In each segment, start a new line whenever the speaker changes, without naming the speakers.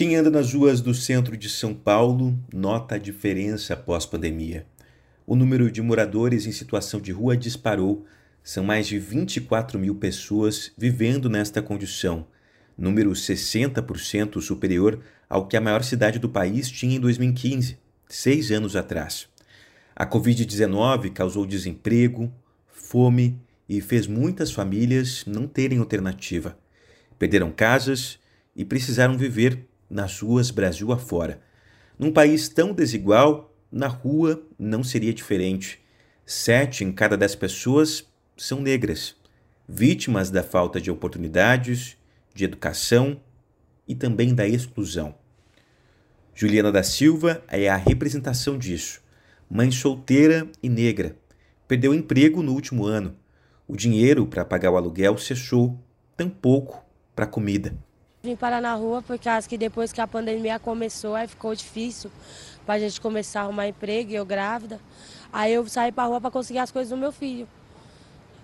Quem anda nas ruas do centro de São Paulo nota a diferença após pandemia. O número de moradores em situação de rua disparou. São mais de 24 mil pessoas vivendo nesta condição, número 60% superior ao que a maior cidade do país tinha em 2015, seis anos atrás. A Covid-19 causou desemprego, fome e fez muitas famílias não terem alternativa. Perderam casas e precisaram viver nas ruas Brasil afora. Num país tão desigual, na rua não seria diferente. Sete em cada dez pessoas são negras, vítimas da falta de oportunidades, de educação e também da exclusão. Juliana da Silva é a representação disso. Mãe solteira e negra. Perdeu emprego no último ano. O dinheiro para pagar o aluguel cessou, tampouco para comida.
Vim parar na rua porque acho que depois que a pandemia começou, aí ficou difícil para a gente começar a arrumar emprego, e eu grávida. Aí eu saí para rua para conseguir as coisas do meu filho.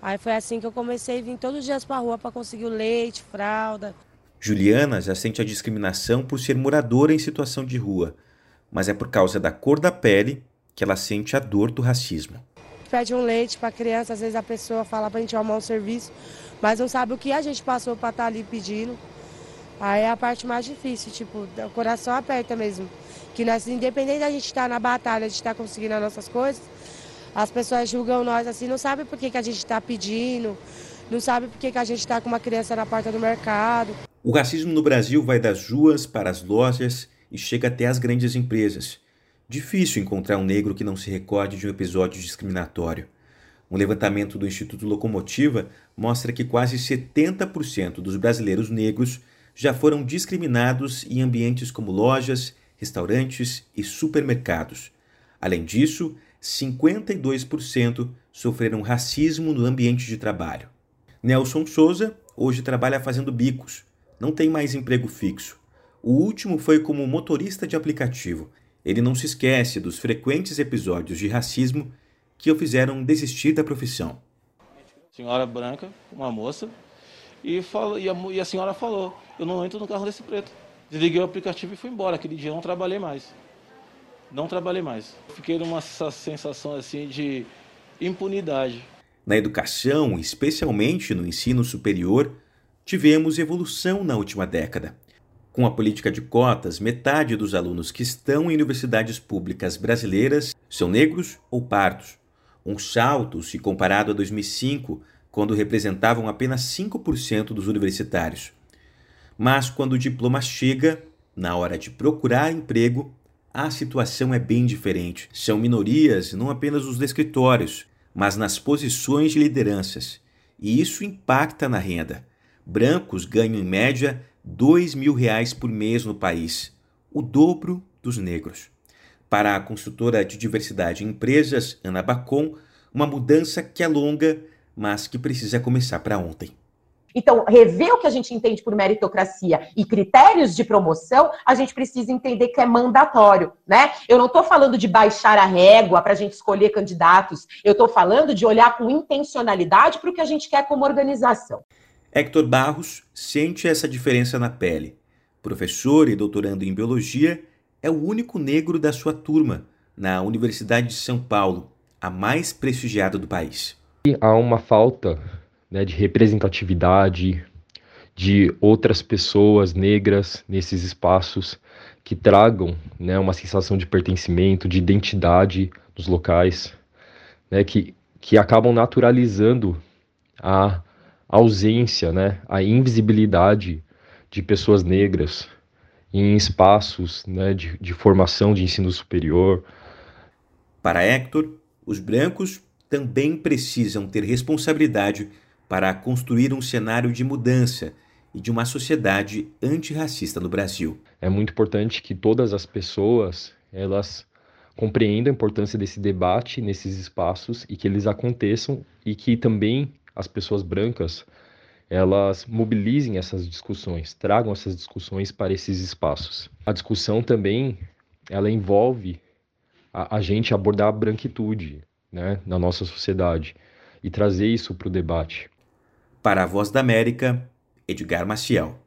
Aí foi assim que eu comecei a vir todos os dias para rua para conseguir o leite, fralda.
Juliana já sente a discriminação por ser moradora em situação de rua, mas é por causa da cor da pele que ela sente a dor do racismo.
Pede um leite para criança, às vezes a pessoa fala para a gente arrumar um serviço, mas não sabe o que a gente passou para estar tá ali pedindo. Aí é a parte mais difícil, tipo, o coração aperta mesmo. Que nós, independente da gente estar tá na batalha, de estar tá conseguindo as nossas coisas, as pessoas julgam nós assim, não sabem por que, que a gente está pedindo, não sabem por que, que a gente está com uma criança na porta do mercado.
O racismo no Brasil vai das ruas para as lojas e chega até as grandes empresas. Difícil encontrar um negro que não se recorde de um episódio discriminatório. Um levantamento do Instituto Locomotiva mostra que quase 70% dos brasileiros negros já foram discriminados em ambientes como lojas, restaurantes e supermercados. Além disso, 52% sofreram racismo no ambiente de trabalho. Nelson Souza hoje trabalha fazendo bicos, não tem mais emprego fixo. O último foi como motorista de aplicativo. Ele não se esquece dos frequentes episódios de racismo que o fizeram desistir da profissão.
Senhora branca, uma moça, e, falou, e, a, e a senhora falou: Eu não entro no carro desse preto. Desliguei o aplicativo e fui embora. Aquele dia eu não trabalhei mais. Não trabalhei mais. Fiquei numa sensação assim de impunidade.
Na educação, especialmente no ensino superior, tivemos evolução na última década. Com a política de cotas, metade dos alunos que estão em universidades públicas brasileiras são negros ou pardos. Um salto se comparado a 2005, quando representavam apenas 5% dos universitários. Mas quando o diploma chega, na hora de procurar emprego, a situação é bem diferente. São minorias não apenas nos escritórios, mas nas posições de lideranças. E isso impacta na renda. Brancos ganham em média dois mil reais por mês no país, o dobro dos negros. Para a consultora de diversidade em empresas, Ana Bacon, uma mudança que é longa mas que precisa começar para ontem.
Então, rever o que a gente entende por meritocracia e critérios de promoção, a gente precisa entender que é mandatório, né? Eu não estou falando de baixar a régua para a gente escolher candidatos, eu estou falando de olhar com intencionalidade para o que a gente quer como organização.
Hector Barros sente essa diferença na pele. Professor e doutorando em biologia, é o único negro da sua turma na Universidade de São Paulo, a mais prestigiada do país
há uma falta né, de representatividade de outras pessoas negras nesses espaços que tragam né, uma sensação de pertencimento, de identidade nos locais, né, que, que acabam naturalizando a ausência, né, a invisibilidade de pessoas negras em espaços né, de, de formação de ensino superior.
Para Hector, os brancos também precisam ter responsabilidade para construir um cenário de mudança e de uma sociedade antirracista no Brasil.
É muito importante que todas as pessoas elas compreendam a importância desse debate nesses espaços e que eles aconteçam e que também as pessoas brancas elas mobilizem essas discussões, tragam essas discussões para esses espaços. A discussão também ela envolve a, a gente abordar a branquitude, né, na nossa sociedade e trazer isso para o debate.
Para a Voz da América, Edgar Maciel.